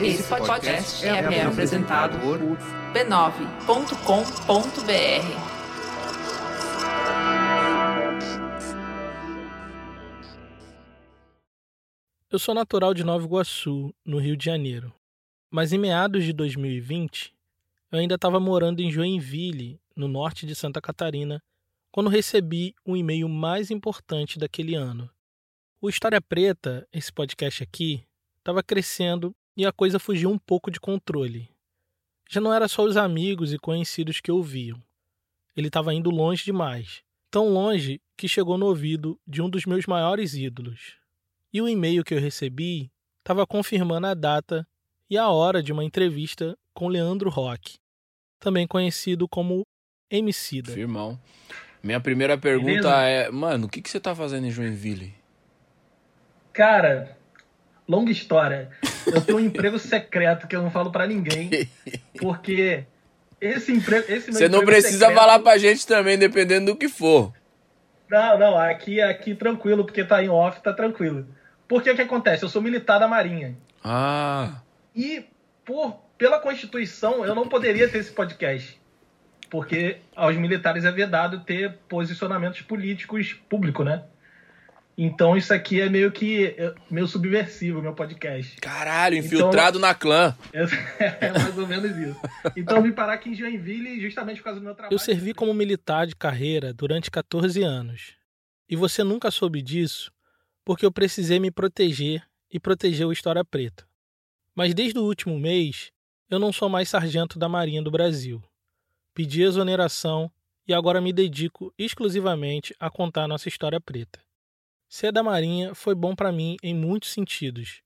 Esse podcast é, é apresentado por b9.com.br. Eu sou natural de Nova Iguaçu, no Rio de Janeiro. Mas em meados de 2020, eu ainda estava morando em Joinville, no norte de Santa Catarina, quando recebi o e-mail mais importante daquele ano. O História Preta, esse podcast aqui, estava crescendo e a coisa fugiu um pouco de controle. Já não era só os amigos e conhecidos que ouviam. Ele estava indo longe demais, tão longe que chegou no ouvido de um dos meus maiores ídolos. E o e-mail que eu recebi estava confirmando a data e a hora de uma entrevista com Leandro Roque, também conhecido como Emicida. Firmão. Minha primeira pergunta Beleza? é, mano, o que, que você tá fazendo em Joinville? Cara, longa história. Eu tenho um emprego secreto que eu não falo para ninguém, porque esse emprego, esse Você não precisa secreto... falar pra gente também, dependendo do que for. Não, não, aqui aqui tranquilo, porque tá em off, tá tranquilo. Porque o que acontece? Eu sou militar da Marinha. Ah. E por pela Constituição eu não poderia ter esse podcast. Porque aos militares é vedado ter posicionamentos políticos públicos, né? Então isso aqui é meio que é, meio subversivo, meu podcast. Caralho, infiltrado então, na clã. É, mais ou menos isso. Então eu vim parar aqui em Joinville justamente por causa do meu trabalho. Eu servi como militar de carreira durante 14 anos. E você nunca soube disso porque eu precisei me proteger e proteger o História Preta. Mas desde o último mês, eu não sou mais sargento da Marinha do Brasil. Pedi exoneração e agora me dedico exclusivamente a contar nossa história preta. Ser da Marinha foi bom para mim em muitos sentidos.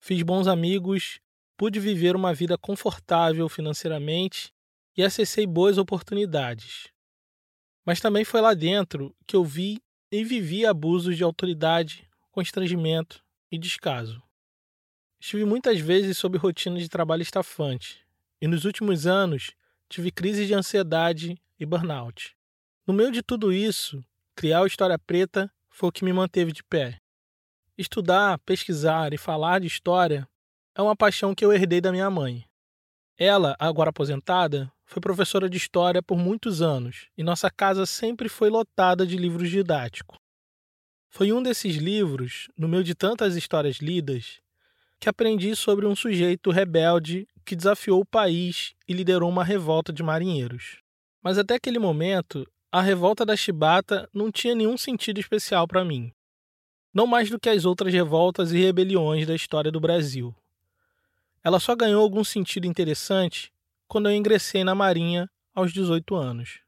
Fiz bons amigos, pude viver uma vida confortável financeiramente e acessei boas oportunidades. Mas também foi lá dentro que eu vi e vivi abusos de autoridade, constrangimento e descaso. Estive muitas vezes sob rotina de trabalho estafante e nos últimos anos tive crises de ansiedade e burnout. No meio de tudo isso, criar o História Preta foi o que me manteve de pé. Estudar, pesquisar e falar de história é uma paixão que eu herdei da minha mãe. Ela, agora aposentada, foi professora de história por muitos anos e nossa casa sempre foi lotada de livros didáticos. Foi um desses livros, no meio de tantas histórias lidas, que aprendi sobre um sujeito rebelde que desafiou o país e liderou uma revolta de marinheiros. Mas até aquele momento, a revolta da Chibata não tinha nenhum sentido especial para mim. Não mais do que as outras revoltas e rebeliões da história do Brasil. Ela só ganhou algum sentido interessante quando eu ingressei na Marinha aos 18 anos.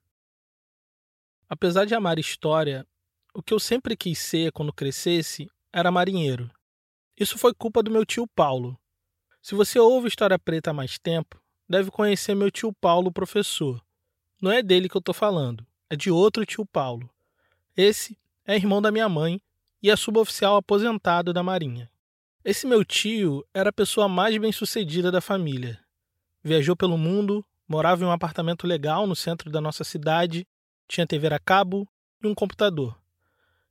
Apesar de amar história, o que eu sempre quis ser quando crescesse era marinheiro. Isso foi culpa do meu tio Paulo. Se você ouve História Preta há mais tempo, deve conhecer meu tio Paulo, professor. Não é dele que eu estou falando é de outro tio Paulo. Esse é irmão da minha mãe e é suboficial aposentado da Marinha. Esse meu tio era a pessoa mais bem-sucedida da família. Viajou pelo mundo, morava em um apartamento legal no centro da nossa cidade, tinha TV a cabo e um computador.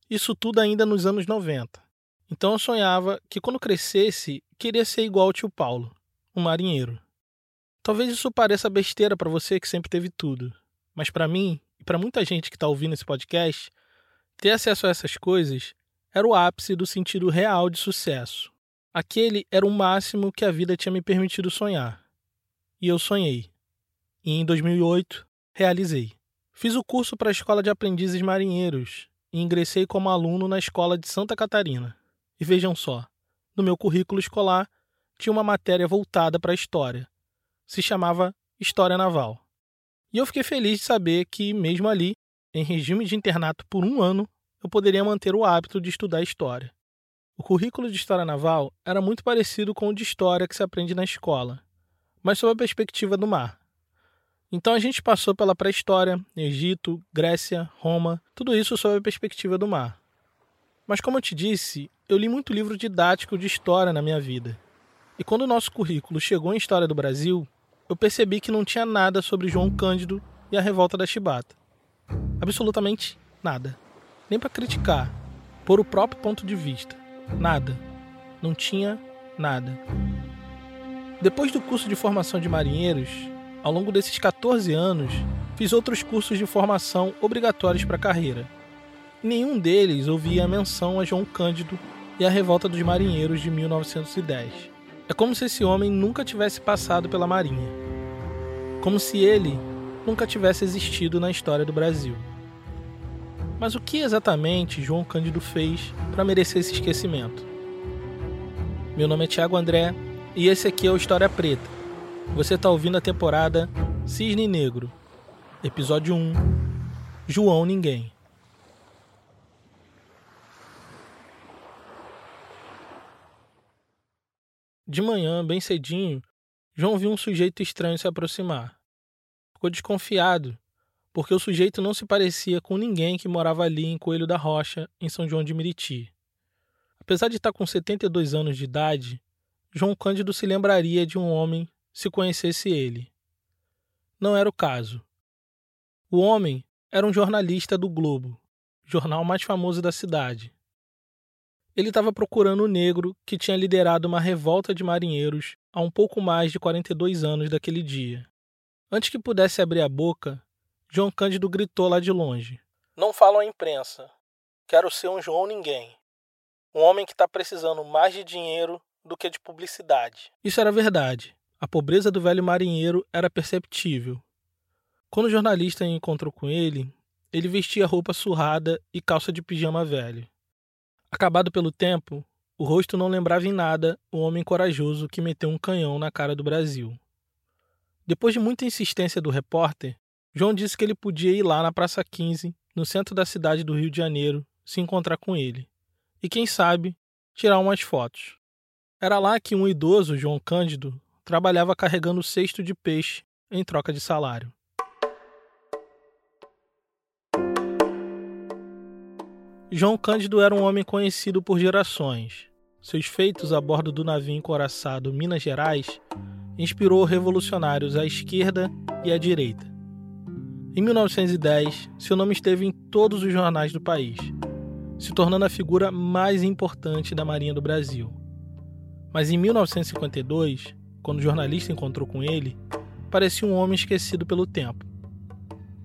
Isso tudo ainda nos anos 90. Então eu sonhava que quando crescesse, queria ser igual ao tio Paulo, um marinheiro. Talvez isso pareça besteira para você que sempre teve tudo, mas para mim e para muita gente que está ouvindo esse podcast, ter acesso a essas coisas era o ápice do sentido real de sucesso. Aquele era o máximo que a vida tinha me permitido sonhar. E eu sonhei. E em 2008, realizei. Fiz o curso para a Escola de Aprendizes Marinheiros e ingressei como aluno na Escola de Santa Catarina. E vejam só, no meu currículo escolar tinha uma matéria voltada para a história. Se chamava História Naval. E eu fiquei feliz de saber que, mesmo ali, em regime de internato por um ano, eu poderia manter o hábito de estudar história. O currículo de História Naval era muito parecido com o de História que se aprende na escola, mas sob a perspectiva do mar. Então a gente passou pela pré-história, Egito, Grécia, Roma, tudo isso sob a perspectiva do mar. Mas como eu te disse, eu li muito livro didático de história na minha vida. E quando o nosso currículo chegou em História do Brasil, eu percebi que não tinha nada sobre João Cândido e a revolta da Chibata. Absolutamente nada. Nem para criticar, por o próprio ponto de vista. Nada. Não tinha nada. Depois do curso de formação de marinheiros, ao longo desses 14 anos, fiz outros cursos de formação obrigatórios para a carreira. Nenhum deles ouvia a menção a João Cândido e a revolta dos marinheiros de 1910. É como se esse homem nunca tivesse passado pela Marinha. Como se ele nunca tivesse existido na história do Brasil. Mas o que exatamente João Cândido fez para merecer esse esquecimento? Meu nome é Thiago André e esse aqui é o História Preta. Você está ouvindo a temporada Cisne Negro, episódio 1 João Ninguém. De manhã, bem cedinho, João viu um sujeito estranho se aproximar. Ficou desconfiado, porque o sujeito não se parecia com ninguém que morava ali em Coelho da Rocha, em São João de Meriti. Apesar de estar com 72 anos de idade, João Cândido se lembraria de um homem se conhecesse ele. Não era o caso. O homem era um jornalista do Globo, jornal mais famoso da cidade. Ele estava procurando o negro que tinha liderado uma revolta de marinheiros há um pouco mais de 42 anos daquele dia. Antes que pudesse abrir a boca, João Cândido gritou lá de longe: Não falam à imprensa. Quero ser um João Ninguém. Um homem que está precisando mais de dinheiro do que de publicidade. Isso era verdade. A pobreza do velho marinheiro era perceptível. Quando o jornalista encontrou com ele, ele vestia roupa surrada e calça de pijama velho. Acabado pelo tempo, o rosto não lembrava em nada o homem corajoso que meteu um canhão na cara do Brasil. Depois de muita insistência do repórter, João disse que ele podia ir lá na Praça 15, no centro da cidade do Rio de Janeiro, se encontrar com ele. E quem sabe, tirar umas fotos. Era lá que um idoso, João Cândido, trabalhava carregando cesto de peixe em troca de salário. João Cândido era um homem conhecido por gerações. Seus feitos a bordo do navio encoraçado Minas Gerais inspirou revolucionários à esquerda e à direita. Em 1910, seu nome esteve em todos os jornais do país, se tornando a figura mais importante da Marinha do Brasil. Mas em 1952, quando o jornalista encontrou com ele, parecia um homem esquecido pelo tempo.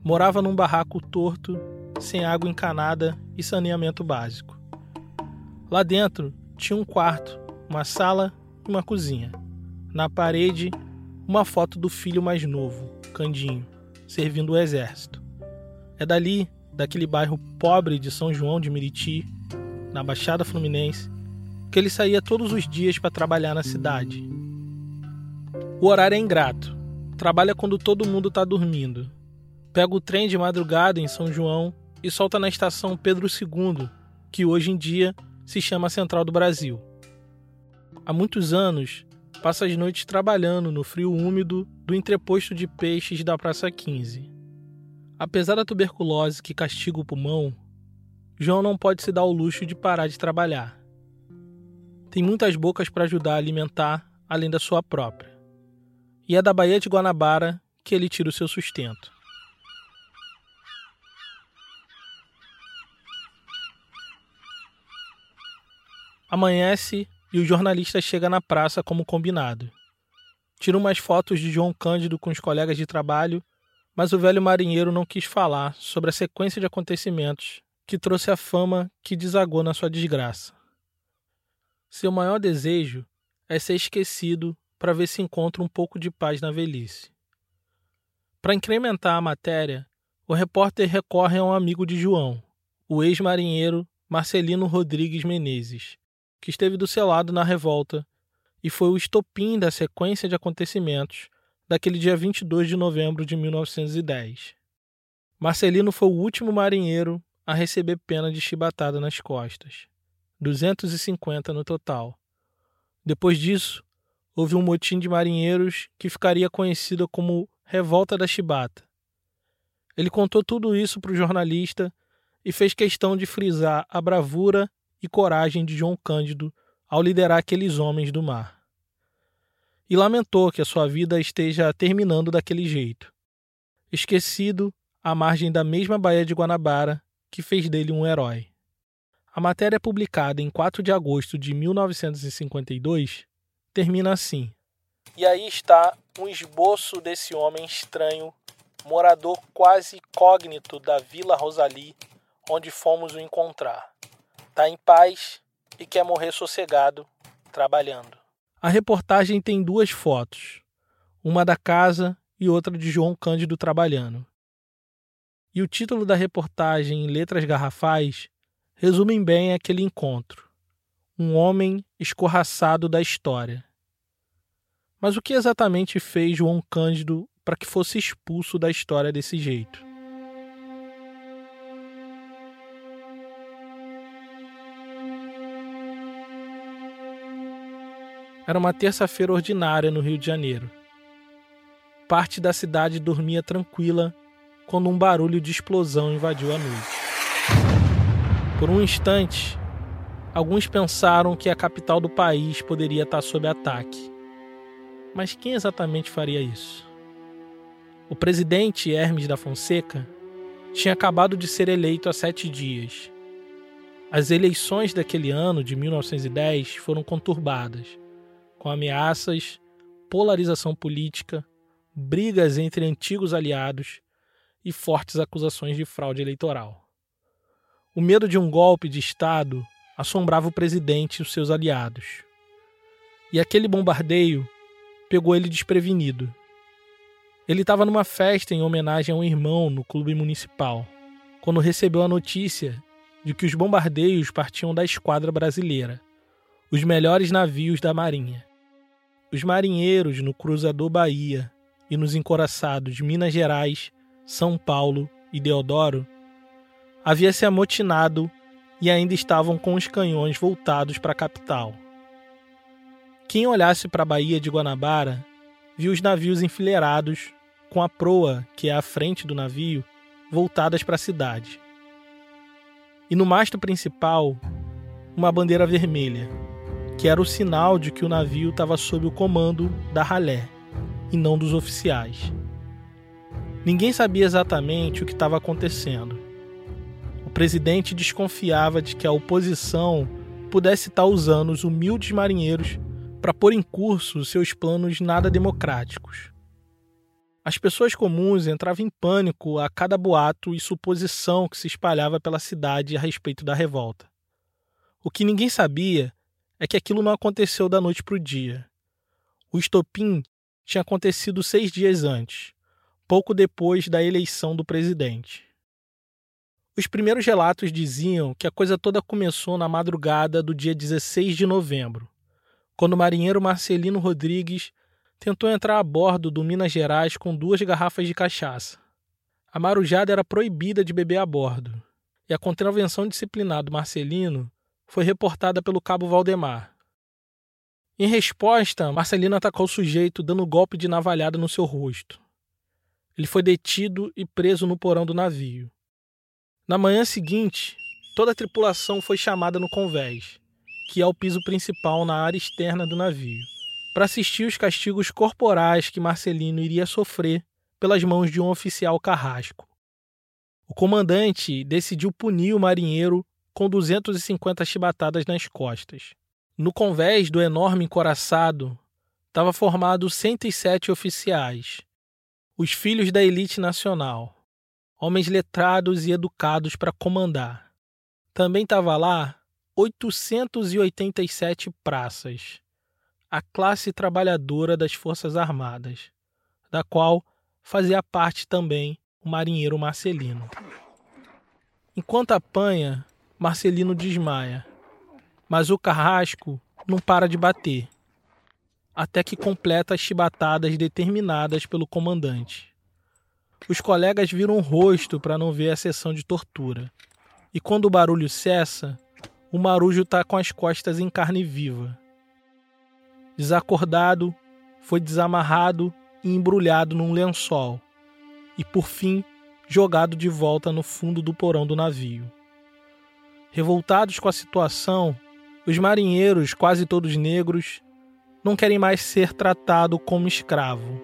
Morava num barraco torto, sem água encanada e saneamento básico. Lá dentro tinha um quarto, uma sala e uma cozinha. Na parede, uma foto do filho mais novo, Candinho, servindo o exército. É dali, daquele bairro pobre de São João de Meriti, na Baixada Fluminense, que ele saía todos os dias para trabalhar na cidade. O horário é ingrato. Trabalha quando todo mundo está dormindo. Pega o trem de madrugada em São João e solta na estação Pedro II, que hoje em dia se chama Central do Brasil. Há muitos anos, passa as noites trabalhando no frio úmido do entreposto de peixes da Praça 15. Apesar da tuberculose que castiga o pulmão, João não pode se dar o luxo de parar de trabalhar. Tem muitas bocas para ajudar a alimentar, além da sua própria. E é da Baía de Guanabara que ele tira o seu sustento. Amanhece e o jornalista chega na praça como combinado. Tira umas fotos de João Cândido com os colegas de trabalho, mas o velho marinheiro não quis falar sobre a sequência de acontecimentos que trouxe a fama que desagou na sua desgraça. Seu maior desejo é ser esquecido para ver se encontra um pouco de paz na velhice. Para incrementar a matéria, o repórter recorre a um amigo de João, o ex-marinheiro Marcelino Rodrigues Menezes, que esteve do seu lado na revolta e foi o estopim da sequência de acontecimentos daquele dia 22 de novembro de 1910. Marcelino foi o último marinheiro a receber pena de chibatada nas costas. 250 no total. Depois disso, houve um motim de marinheiros que ficaria conhecido como Revolta da Chibata. Ele contou tudo isso para o jornalista e fez questão de frisar a bravura e coragem de João Cândido ao liderar aqueles homens do mar. E lamentou que a sua vida esteja terminando daquele jeito, esquecido à margem da mesma Baía de Guanabara que fez dele um herói. A matéria publicada em 4 de agosto de 1952 termina assim: E aí está um esboço desse homem estranho, morador quase cógnito da Vila Rosali, onde fomos o encontrar. Tá em paz e quer morrer sossegado, trabalhando. A reportagem tem duas fotos, uma da casa e outra de João Cândido trabalhando. E o título da reportagem em letras garrafais resumem bem aquele encontro. Um homem escorraçado da história. Mas o que exatamente fez João Cândido para que fosse expulso da história desse jeito? Era uma terça-feira ordinária no Rio de Janeiro. Parte da cidade dormia tranquila quando um barulho de explosão invadiu a noite. Por um instante, alguns pensaram que a capital do país poderia estar sob ataque. Mas quem exatamente faria isso? O presidente Hermes da Fonseca tinha acabado de ser eleito há sete dias. As eleições daquele ano, de 1910, foram conturbadas com ameaças, polarização política, brigas entre antigos aliados e fortes acusações de fraude eleitoral. O medo de um golpe de Estado assombrava o presidente e os seus aliados. E aquele bombardeio pegou ele desprevenido. Ele estava numa festa em homenagem a um irmão no clube municipal, quando recebeu a notícia de que os bombardeios partiam da esquadra brasileira, os melhores navios da Marinha. Os marinheiros no Cruzador Bahia e nos encoraçados de Minas Gerais, São Paulo e Deodoro havia se amotinado e ainda estavam com os canhões voltados para a capital. Quem olhasse para a Baía de Guanabara viu os navios enfileirados, com a proa, que é a frente do navio, voltadas para a cidade. E no mastro principal, uma bandeira vermelha, que era o sinal de que o navio estava sob o comando da ralé e não dos oficiais. Ninguém sabia exatamente o que estava acontecendo. O presidente desconfiava de que a oposição pudesse estar usando os humildes marinheiros para pôr em curso seus planos nada democráticos. As pessoas comuns entravam em pânico a cada boato e suposição que se espalhava pela cidade a respeito da revolta. O que ninguém sabia é que aquilo não aconteceu da noite para o dia. O estopim tinha acontecido seis dias antes, pouco depois da eleição do presidente. Os primeiros relatos diziam que a coisa toda começou na madrugada do dia 16 de novembro, quando o marinheiro Marcelino Rodrigues tentou entrar a bordo do Minas Gerais com duas garrafas de cachaça. A marujada era proibida de beber a bordo, e a contravenção disciplinar do Marcelino foi reportada pelo cabo Valdemar. Em resposta, Marcelino atacou o sujeito dando golpe de navalhada no seu rosto. Ele foi detido e preso no porão do navio. Na manhã seguinte, toda a tripulação foi chamada no convés, que é o piso principal na área externa do navio, para assistir os castigos corporais que Marcelino iria sofrer pelas mãos de um oficial carrasco. O comandante decidiu punir o marinheiro com 250 chibatadas nas costas. No convés do enorme encoraçado estava formado 107 oficiais, os filhos da elite nacional, homens letrados e educados para comandar. Também estava lá 887 praças, a classe trabalhadora das Forças Armadas, da qual fazia parte também o marinheiro Marcelino. Enquanto apanha, Marcelino desmaia, mas o carrasco não para de bater, até que completa as chibatadas determinadas pelo comandante. Os colegas viram o rosto para não ver a sessão de tortura, e quando o barulho cessa, o marujo está com as costas em carne viva. Desacordado, foi desamarrado e embrulhado num lençol, e por fim jogado de volta no fundo do porão do navio. Revoltados com a situação, os marinheiros, quase todos negros, não querem mais ser tratados como escravo.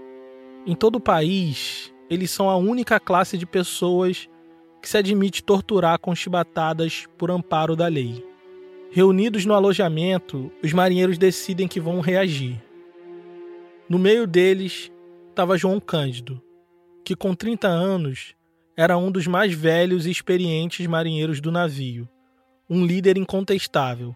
Em todo o país, eles são a única classe de pessoas que se admite torturar com chibatadas por amparo da lei. Reunidos no alojamento, os marinheiros decidem que vão reagir. No meio deles estava João Cândido, que com 30 anos era um dos mais velhos e experientes marinheiros do navio, um líder incontestável.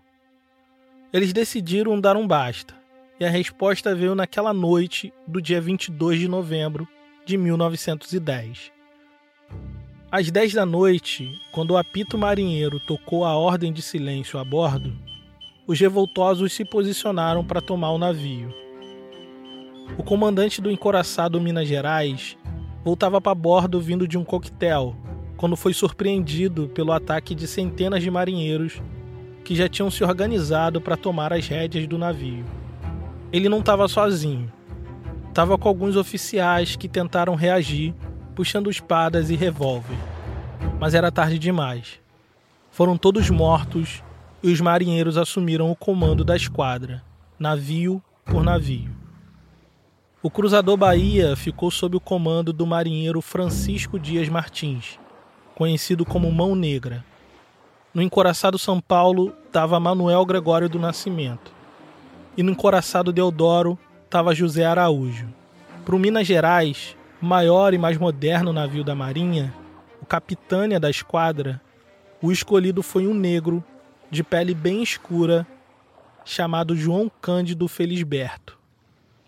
Eles decidiram dar um basta, e a resposta veio naquela noite do dia 22 de novembro de 1910. Às 10 da noite, quando o apito marinheiro tocou a ordem de silêncio a bordo, os revoltosos se posicionaram para tomar o navio. O comandante do encoraçado Minas Gerais voltava para bordo vindo de um coquetel, quando foi surpreendido pelo ataque de centenas de marinheiros que já tinham se organizado para tomar as rédeas do navio. Ele não estava sozinho. Estava com alguns oficiais que tentaram reagir, puxando espadas e revólver. Mas era tarde demais. Foram todos mortos e os marinheiros assumiram o comando da esquadra, navio por navio. O cruzador Bahia ficou sob o comando do marinheiro Francisco Dias Martins, conhecido como Mão Negra. No encoraçado São Paulo estava Manuel Gregório do Nascimento. E no encoraçado Deodoro estava José Araújo. Para o Minas Gerais, maior e mais moderno navio da Marinha, o capitânia da esquadra, o escolhido foi um negro de pele bem escura chamado João Cândido Felisberto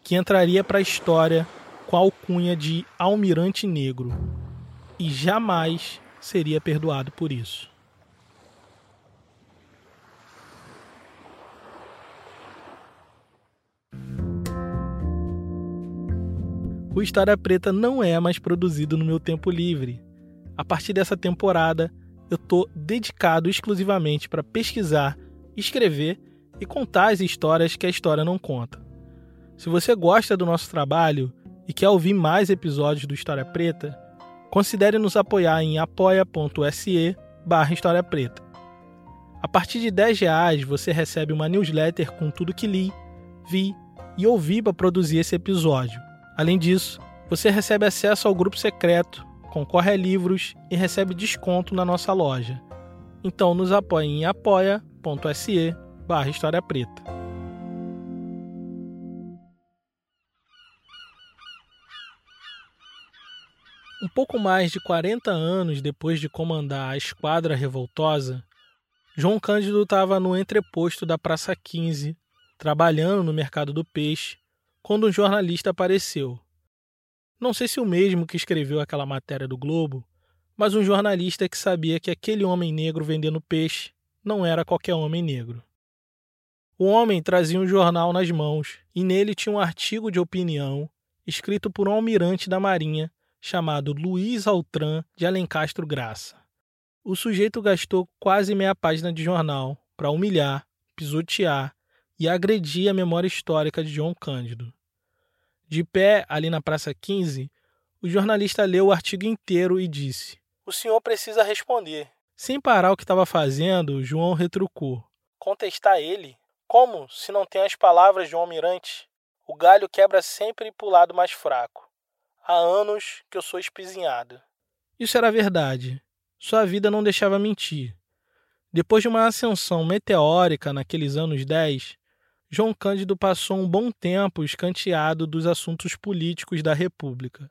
que entraria para a história com a alcunha de Almirante Negro e jamais seria perdoado por isso. O História Preta não é mais produzido no meu tempo livre. A partir dessa temporada, eu estou dedicado exclusivamente para pesquisar, escrever e contar as histórias que a história não conta. Se você gosta do nosso trabalho e quer ouvir mais episódios do História Preta, considere nos apoiar em apoia.se barra História Preta. A partir de 10 reais você recebe uma newsletter com tudo que li, vi e ouvi para produzir esse episódio. Além disso, você recebe acesso ao grupo secreto, concorre a livros e recebe desconto na nossa loja. Então nos apoie em apoia.se barra História Preta. Um pouco mais de 40 anos depois de comandar a esquadra revoltosa, João Cândido estava no entreposto da Praça 15, trabalhando no mercado do peixe, quando um jornalista apareceu. Não sei se o mesmo que escreveu aquela matéria do Globo, mas um jornalista que sabia que aquele homem negro vendendo peixe não era qualquer homem negro. O homem trazia um jornal nas mãos e nele tinha um artigo de opinião escrito por um almirante da Marinha chamado Luiz Altran de Alencastro Graça. O sujeito gastou quase meia página de jornal para humilhar, pisotear e agredir a memória histórica de João Cândido. De pé, ali na Praça 15, o jornalista leu o artigo inteiro e disse: O senhor precisa responder. Sem parar o que estava fazendo, João retrucou: Contestar ele? Como, se não tem as palavras de um almirante? O galho quebra sempre para o lado mais fraco. Há anos que eu sou espizinhado. Isso era verdade. Sua vida não deixava mentir. Depois de uma ascensão meteórica naqueles anos 10, João Cândido passou um bom tempo escanteado dos assuntos políticos da República.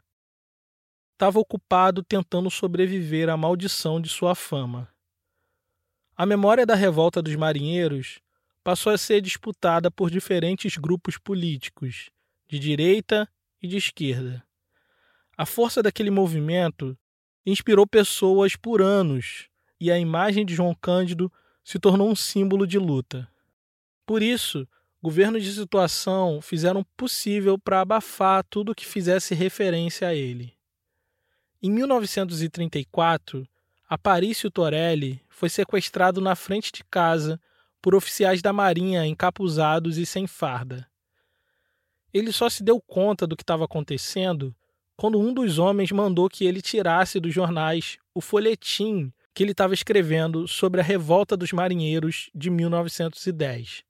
Estava ocupado tentando sobreviver à maldição de sua fama. A memória da revolta dos marinheiros passou a ser disputada por diferentes grupos políticos, de direita e de esquerda. A força daquele movimento inspirou pessoas por anos e a imagem de João Cândido se tornou um símbolo de luta. Por isso, governos de situação fizeram o possível para abafar tudo que fizesse referência a ele. Em 1934, Aparício Torelli foi sequestrado na frente de casa por oficiais da Marinha encapuzados e sem farda. Ele só se deu conta do que estava acontecendo quando um dos homens mandou que ele tirasse dos jornais o folhetim que ele estava escrevendo sobre a revolta dos marinheiros de 1910.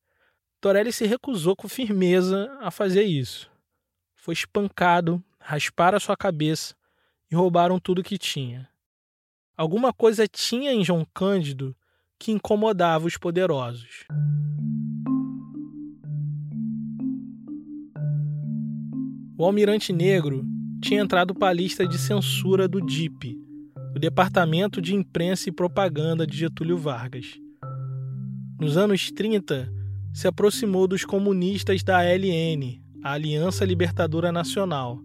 Torelli se recusou com firmeza a fazer isso. Foi espancado, rasparam a sua cabeça e roubaram tudo que tinha. Alguma coisa tinha em João Cândido que incomodava os poderosos. O almirante negro tinha entrado para a lista de censura do DIP, o Departamento de Imprensa e Propaganda de Getúlio Vargas. Nos anos 30, se aproximou dos comunistas da ALN, a Aliança Libertadora Nacional,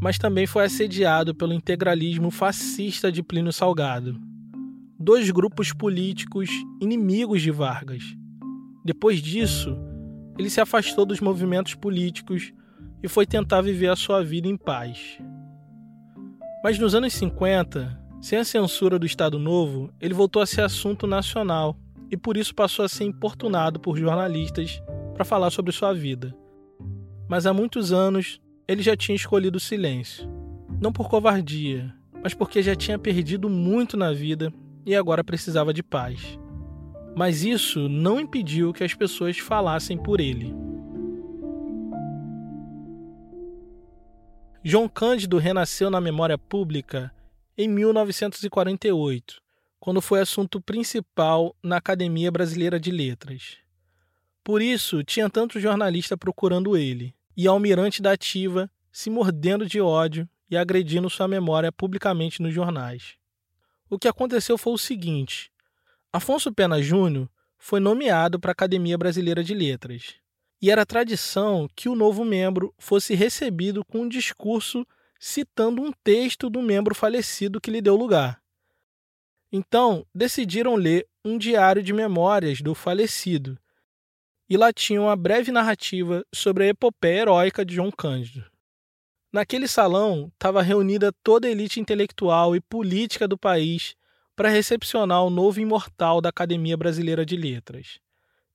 mas também foi assediado pelo integralismo fascista de Plínio Salgado. Dois grupos políticos inimigos de Vargas. Depois disso, ele se afastou dos movimentos políticos e foi tentar viver a sua vida em paz. Mas nos anos 50, sem a censura do Estado Novo, ele voltou a ser assunto nacional e por isso passou a ser importunado por jornalistas para falar sobre sua vida. Mas há muitos anos ele já tinha escolhido o silêncio. Não por covardia, mas porque já tinha perdido muito na vida e agora precisava de paz. Mas isso não impediu que as pessoas falassem por ele. João Cândido renasceu na memória pública em 1948, quando foi assunto principal na Academia Brasileira de Letras. Por isso, tinha tanto jornalista procurando ele, e almirante da ativa se mordendo de ódio e agredindo sua memória publicamente nos jornais. O que aconteceu foi o seguinte: Afonso Pena Júnior foi nomeado para a Academia Brasileira de Letras e era tradição que o novo membro fosse recebido com um discurso citando um texto do membro falecido que lhe deu lugar. Então, decidiram ler um diário de memórias do falecido, e lá tinha uma breve narrativa sobre a epopeia heróica de João Cândido. Naquele salão estava reunida toda a elite intelectual e política do país para recepcionar o novo imortal da Academia Brasileira de Letras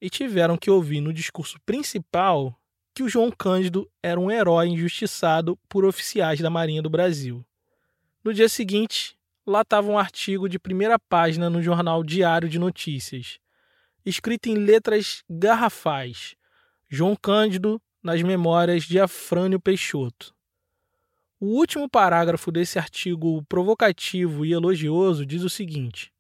e tiveram que ouvir no discurso principal que o João Cândido era um herói injustiçado por oficiais da Marinha do Brasil. No dia seguinte, lá estava um artigo de primeira página no jornal Diário de Notícias, escrito em letras garrafais: João Cândido nas memórias de Afrânio Peixoto. O último parágrafo desse artigo provocativo e elogioso diz o seguinte: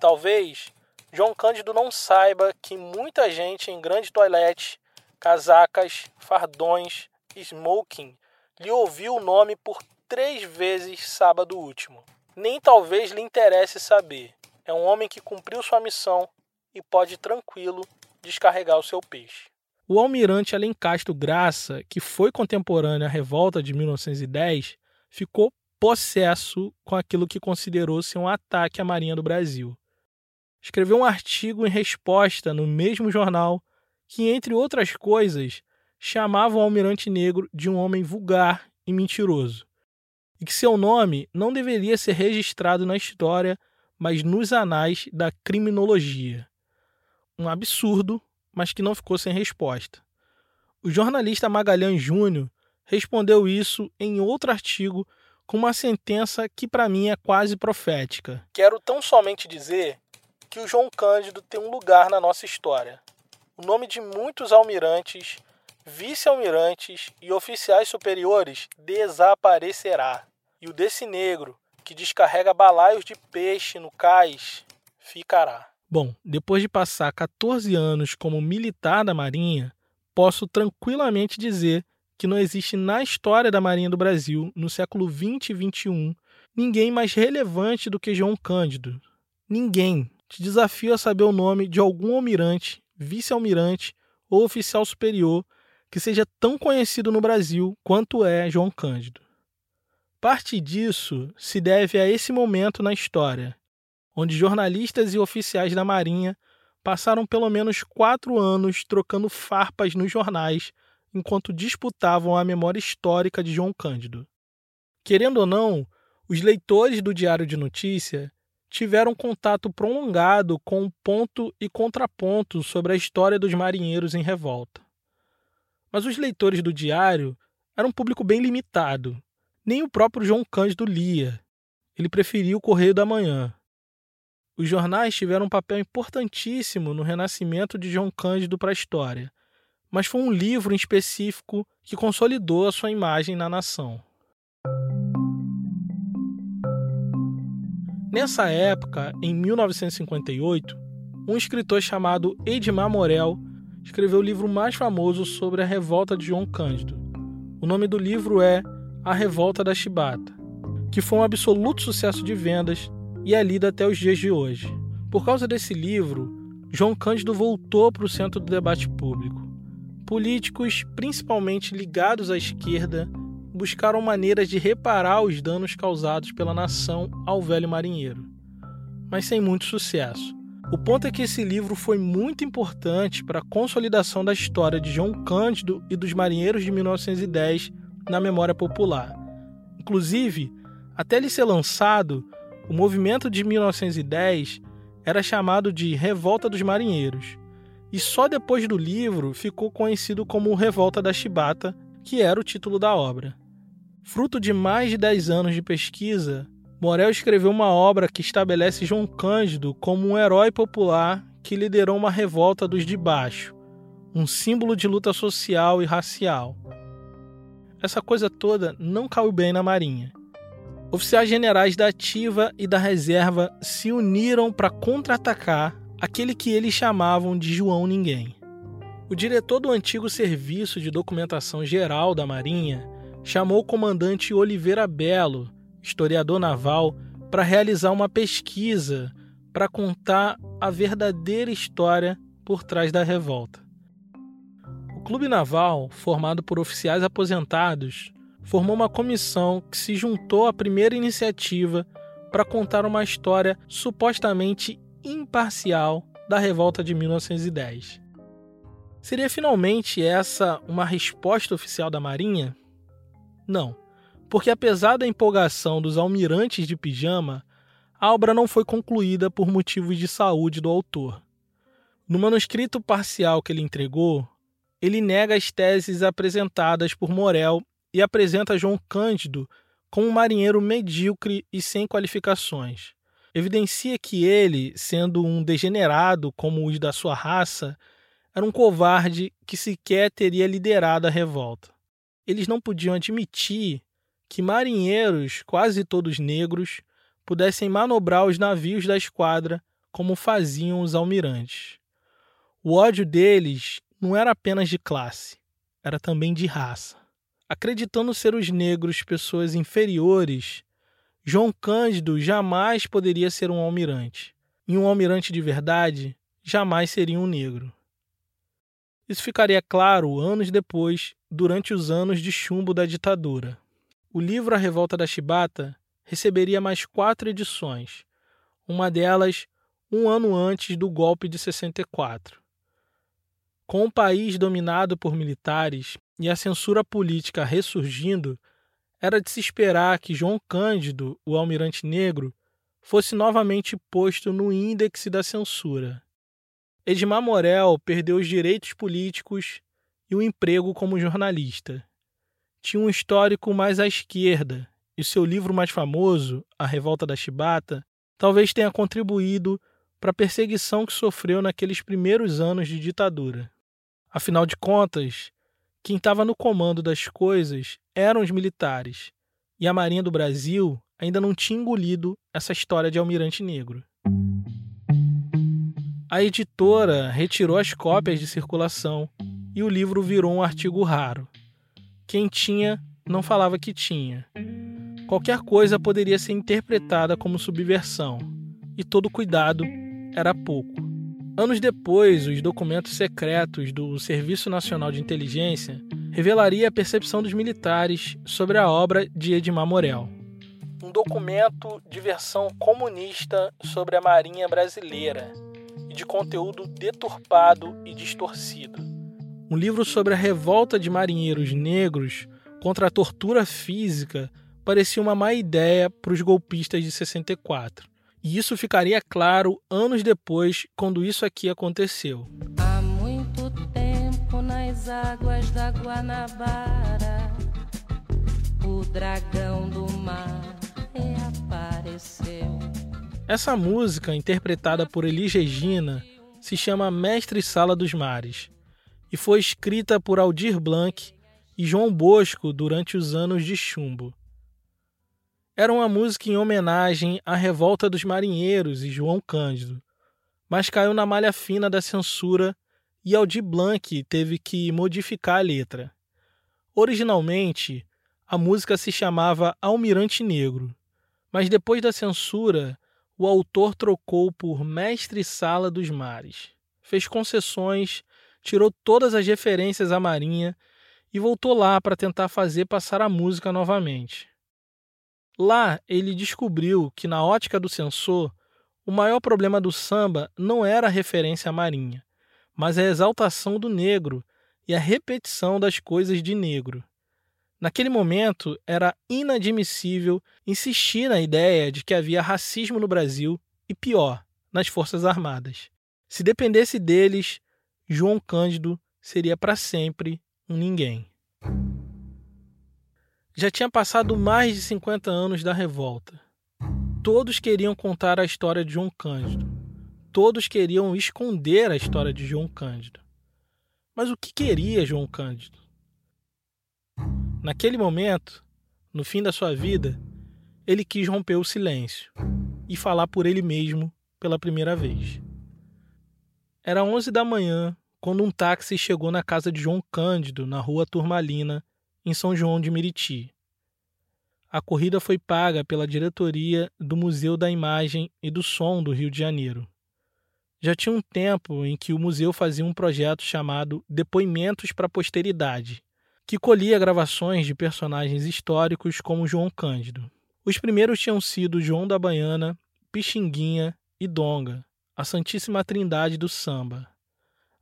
Talvez João Cândido não saiba que muita gente em grande toilette, casacas, fardões, smoking, lhe ouviu o nome por três vezes sábado último. Nem talvez lhe interesse saber. É um homem que cumpriu sua missão e pode tranquilo descarregar o seu peixe. O almirante Alencastro Graça, que foi contemporâneo à revolta de 1910, ficou possesso com aquilo que considerou ser um ataque à Marinha do Brasil escreveu um artigo em resposta no mesmo jornal que, entre outras coisas, chamava o almirante negro de um homem vulgar e mentiroso, e que seu nome não deveria ser registrado na história, mas nos anais da criminologia. Um absurdo, mas que não ficou sem resposta. O jornalista Magalhães Júnior respondeu isso em outro artigo com uma sentença que para mim é quase profética. Quero tão somente dizer que o João Cândido tem um lugar na nossa história. O nome de muitos almirantes, vice-almirantes e oficiais superiores desaparecerá. E o desse negro, que descarrega balaios de peixe no cais, ficará. Bom, depois de passar 14 anos como militar da Marinha, posso tranquilamente dizer que não existe na história da Marinha do Brasil, no século 20 e 21, ninguém mais relevante do que João Cândido. Ninguém. Te desafio a saber o nome de algum almirante, vice-almirante ou oficial superior que seja tão conhecido no Brasil quanto é João Cândido. Parte disso se deve a esse momento na história, onde jornalistas e oficiais da Marinha passaram pelo menos quatro anos trocando farpas nos jornais enquanto disputavam a memória histórica de João Cândido. Querendo ou não, os leitores do Diário de Notícia tiveram contato prolongado com ponto e contraponto sobre a história dos marinheiros em revolta. Mas os leitores do diário eram um público bem limitado. Nem o próprio João Cândido lia. Ele preferia o Correio da Manhã. Os jornais tiveram um papel importantíssimo no renascimento de João Cândido para a história, mas foi um livro em específico que consolidou a sua imagem na nação. Nessa época, em 1958, um escritor chamado Edmar Morel escreveu o livro mais famoso sobre a revolta de João Cândido. O nome do livro é A Revolta da Chibata, que foi um absoluto sucesso de vendas e é lido até os dias de hoje. Por causa desse livro, João Cândido voltou para o centro do debate público. Políticos, principalmente ligados à esquerda, buscaram maneiras de reparar os danos causados pela nação ao velho marinheiro, mas sem muito sucesso. O ponto é que esse livro foi muito importante para a consolidação da história de João Cândido e dos marinheiros de 1910 na memória popular. Inclusive, até ele ser lançado, o movimento de 1910 era chamado de Revolta dos Marinheiros, e só depois do livro ficou conhecido como Revolta da Chibata, que era o título da obra. Fruto de mais de 10 anos de pesquisa, Morel escreveu uma obra que estabelece João Cândido como um herói popular que liderou uma revolta dos de baixo, um símbolo de luta social e racial. Essa coisa toda não caiu bem na Marinha. Oficiais generais da Ativa e da Reserva se uniram para contra-atacar aquele que eles chamavam de João Ninguém. O diretor do antigo Serviço de Documentação Geral da Marinha chamou o comandante Oliveira Belo, historiador naval, para realizar uma pesquisa para contar a verdadeira história por trás da revolta. O Clube Naval, formado por oficiais aposentados, formou uma comissão que se juntou à primeira iniciativa para contar uma história supostamente imparcial da revolta de 1910. Seria finalmente essa uma resposta oficial da Marinha? Não, porque apesar da empolgação dos almirantes de pijama, a obra não foi concluída por motivos de saúde do autor. No manuscrito parcial que ele entregou, ele nega as teses apresentadas por Morel e apresenta João Cândido como um marinheiro medíocre e sem qualificações. Evidencia que ele, sendo um degenerado como os da sua raça, era um covarde que sequer teria liderado a revolta eles não podiam admitir que marinheiros, quase todos negros, pudessem manobrar os navios da esquadra como faziam os almirantes. O ódio deles não era apenas de classe, era também de raça. Acreditando ser os negros pessoas inferiores, João Cândido jamais poderia ser um almirante. E um almirante de verdade jamais seria um negro. Isso ficaria claro anos depois, durante os anos de chumbo da ditadura. O livro A Revolta da Chibata receberia mais quatro edições, uma delas um ano antes do golpe de 64. Com o país dominado por militares e a censura política ressurgindo, era de se esperar que João Cândido, o almirante negro, fosse novamente posto no índex da censura. Edmar Morel perdeu os direitos políticos e o emprego como jornalista. Tinha um histórico mais à esquerda, e seu livro mais famoso, A Revolta da Chibata, talvez tenha contribuído para a perseguição que sofreu naqueles primeiros anos de ditadura. Afinal de contas, quem estava no comando das coisas eram os militares, e a Marinha do Brasil ainda não tinha engolido essa história de almirante negro. A editora retirou as cópias de circulação e o livro virou um artigo raro. Quem tinha não falava que tinha. Qualquer coisa poderia ser interpretada como subversão, e todo cuidado era pouco. Anos depois, os documentos secretos do Serviço Nacional de Inteligência revelaria a percepção dos militares sobre a obra de Edmar Morel. Um documento de versão comunista sobre a Marinha Brasileira, de conteúdo deturpado e distorcido. Um livro sobre a revolta de marinheiros negros contra a tortura física parecia uma má ideia para os golpistas de 64. E isso ficaria claro anos depois, quando isso aqui aconteceu. Há muito tempo nas águas da Guanabara, o dragão do mar reapareceu. Essa música, interpretada por Elis Regina, se chama Mestre Sala dos Mares e foi escrita por Aldir Blanc e João Bosco durante os anos de chumbo. Era uma música em homenagem à revolta dos marinheiros e João Cândido, mas caiu na malha fina da censura e Aldir Blanc teve que modificar a letra. Originalmente, a música se chamava Almirante Negro, mas depois da censura, o autor trocou por Mestre Sala dos Mares. Fez concessões, tirou todas as referências à Marinha e voltou lá para tentar fazer passar a música novamente. Lá ele descobriu que, na ótica do censor, o maior problema do samba não era a referência à Marinha, mas a exaltação do negro e a repetição das coisas de negro. Naquele momento, era inadmissível insistir na ideia de que havia racismo no Brasil e, pior, nas Forças Armadas. Se dependesse deles, João Cândido seria para sempre um ninguém. Já tinha passado mais de 50 anos da revolta. Todos queriam contar a história de João Cândido. Todos queriam esconder a história de João Cândido. Mas o que queria João Cândido? Naquele momento, no fim da sua vida, ele quis romper o silêncio e falar por ele mesmo pela primeira vez. Era 11 da manhã quando um táxi chegou na casa de João Cândido, na rua Turmalina, em São João de Meriti. A corrida foi paga pela diretoria do Museu da Imagem e do Som do Rio de Janeiro. Já tinha um tempo em que o museu fazia um projeto chamado Depoimentos para a Posteridade, que colhia gravações de personagens históricos como João Cândido. Os primeiros tinham sido João da Baiana, Pixinguinha e Donga, a Santíssima Trindade do samba.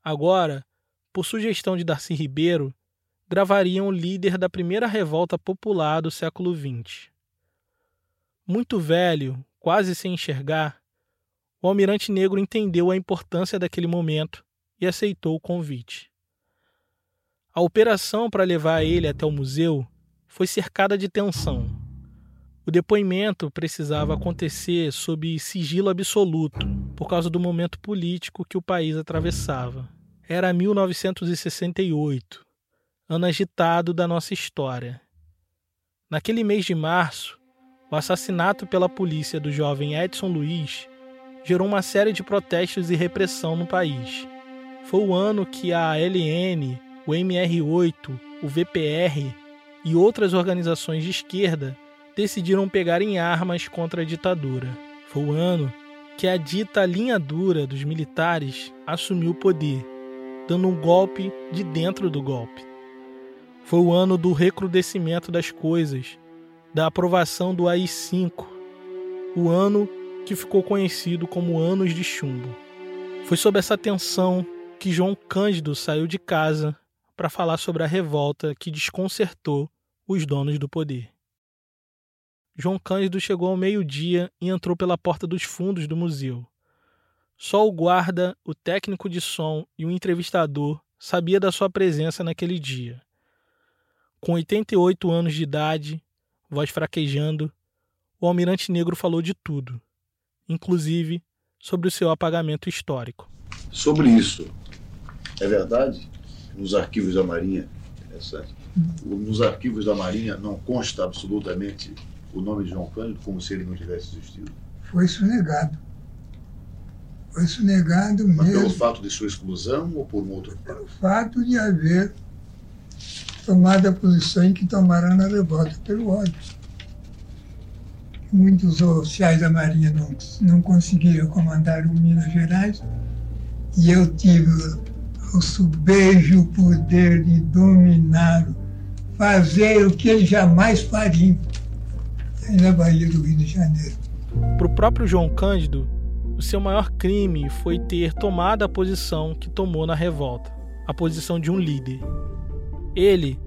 Agora, por sugestão de Darcy Ribeiro, gravariam o líder da primeira revolta popular do século XX. Muito velho, quase sem enxergar, o almirante negro entendeu a importância daquele momento e aceitou o convite. A operação para levar ele até o museu foi cercada de tensão. O depoimento precisava acontecer sob sigilo absoluto, por causa do momento político que o país atravessava. Era 1968, ano agitado da nossa história. Naquele mês de março, o assassinato pela polícia do jovem Edson Luiz gerou uma série de protestos e repressão no país. Foi o ano que a LN o MR8, o VPR e outras organizações de esquerda decidiram pegar em armas contra a ditadura. Foi o ano que a dita linha dura dos militares assumiu o poder, dando um golpe de dentro do golpe. Foi o ano do recrudescimento das coisas, da aprovação do AI-5, o ano que ficou conhecido como Anos de Chumbo. Foi sob essa tensão que João Cândido saiu de casa para falar sobre a revolta que desconcertou os donos do poder. João Cândido chegou ao meio-dia e entrou pela porta dos fundos do museu. Só o guarda, o técnico de som e o entrevistador sabia da sua presença naquele dia. Com 88 anos de idade, voz fraquejando, o almirante negro falou de tudo, inclusive sobre o seu apagamento histórico. Sobre isso, é verdade nos arquivos da Marinha, interessante, nos arquivos da Marinha não consta absolutamente o nome de João Cândido como se ele não tivesse existido? Foi sonegado. Foi sonegado Mas mesmo. pelo fato de sua exclusão ou por um outro fato? Pelo fato de haver tomado a posição em que tomaram na revolta, pelo ódio. Muitos oficiais da Marinha não, não conseguiram comandar o Minas Gerais e eu tive o subvejo poder de dominar, fazer o que eles jamais fariam na Bahia do Rio de Janeiro. Para o próprio João Cândido, o seu maior crime foi ter tomado a posição que tomou na revolta, a posição de um líder. Ele,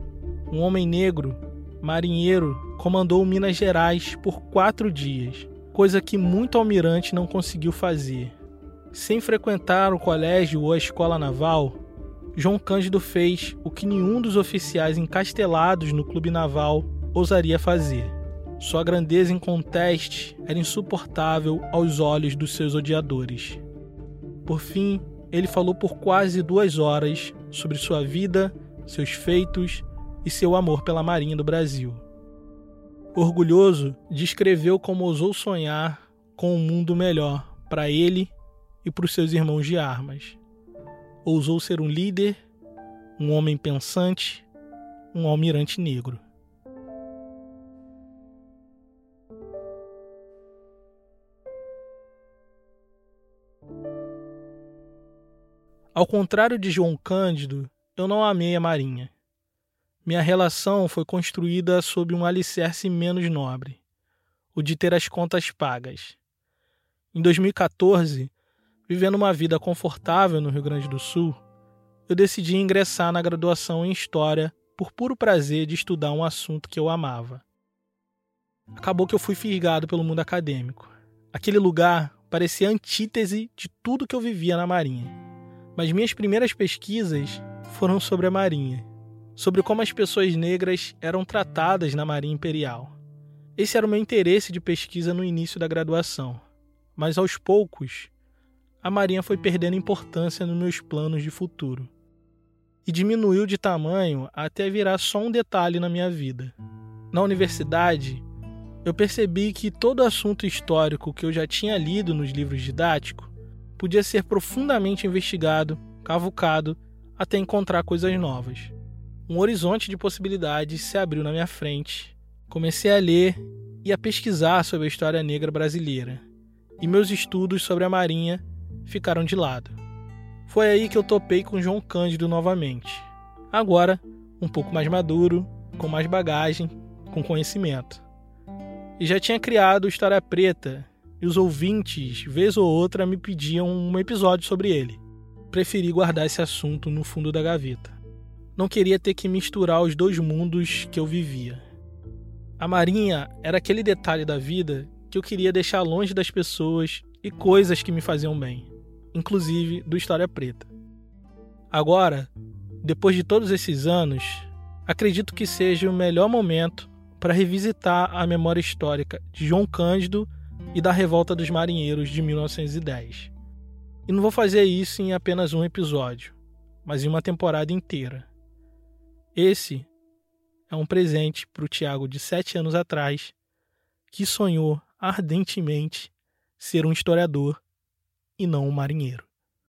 um homem negro, marinheiro, comandou Minas Gerais por quatro dias, coisa que muito almirante não conseguiu fazer. Sem frequentar o colégio ou a escola naval, João Cândido fez o que nenhum dos oficiais encastelados no clube naval ousaria fazer. Sua grandeza inconteste era insuportável aos olhos dos seus odiadores. Por fim, ele falou por quase duas horas sobre sua vida, seus feitos e seu amor pela Marinha do Brasil. Orgulhoso, descreveu como ousou sonhar com um mundo melhor para ele e para os seus irmãos de armas. Ousou ser um líder, um homem pensante, um almirante negro. Ao contrário de João Cândido, eu não amei a Marinha. Minha relação foi construída sob um alicerce menos nobre, o de ter as contas pagas. Em 2014, vivendo uma vida confortável no Rio Grande do Sul, eu decidi ingressar na graduação em História por puro prazer de estudar um assunto que eu amava. Acabou que eu fui fisgado pelo mundo acadêmico. Aquele lugar parecia antítese de tudo que eu vivia na Marinha mas minhas primeiras pesquisas foram sobre a Marinha, sobre como as pessoas negras eram tratadas na Marinha Imperial. Esse era o meu interesse de pesquisa no início da graduação, mas aos poucos, a Marinha foi perdendo importância nos meus planos de futuro e diminuiu de tamanho até virar só um detalhe na minha vida. Na universidade, eu percebi que todo assunto histórico que eu já tinha lido nos livros didáticos podia ser profundamente investigado, cavucado, até encontrar coisas novas. Um horizonte de possibilidades se abriu na minha frente. Comecei a ler e a pesquisar sobre a história negra brasileira, e meus estudos sobre a Marinha ficaram de lado. Foi aí que eu topei com João Cândido novamente. Agora, um pouco mais maduro, com mais bagagem, com conhecimento. E já tinha criado História Preta, e os ouvintes, vez ou outra, me pediam um episódio sobre ele. Preferi guardar esse assunto no fundo da gaveta. Não queria ter que misturar os dois mundos que eu vivia. A Marinha era aquele detalhe da vida que eu queria deixar longe das pessoas e coisas que me faziam bem, inclusive do História Preta. Agora, depois de todos esses anos, acredito que seja o melhor momento para revisitar a memória histórica de João Cândido e da Revolta dos Marinheiros de 1910. E não vou fazer isso em apenas um episódio, mas em uma temporada inteira. Esse é um presente para o Tiago de sete anos atrás, que sonhou ardentemente ser um historiador e não um marinheiro.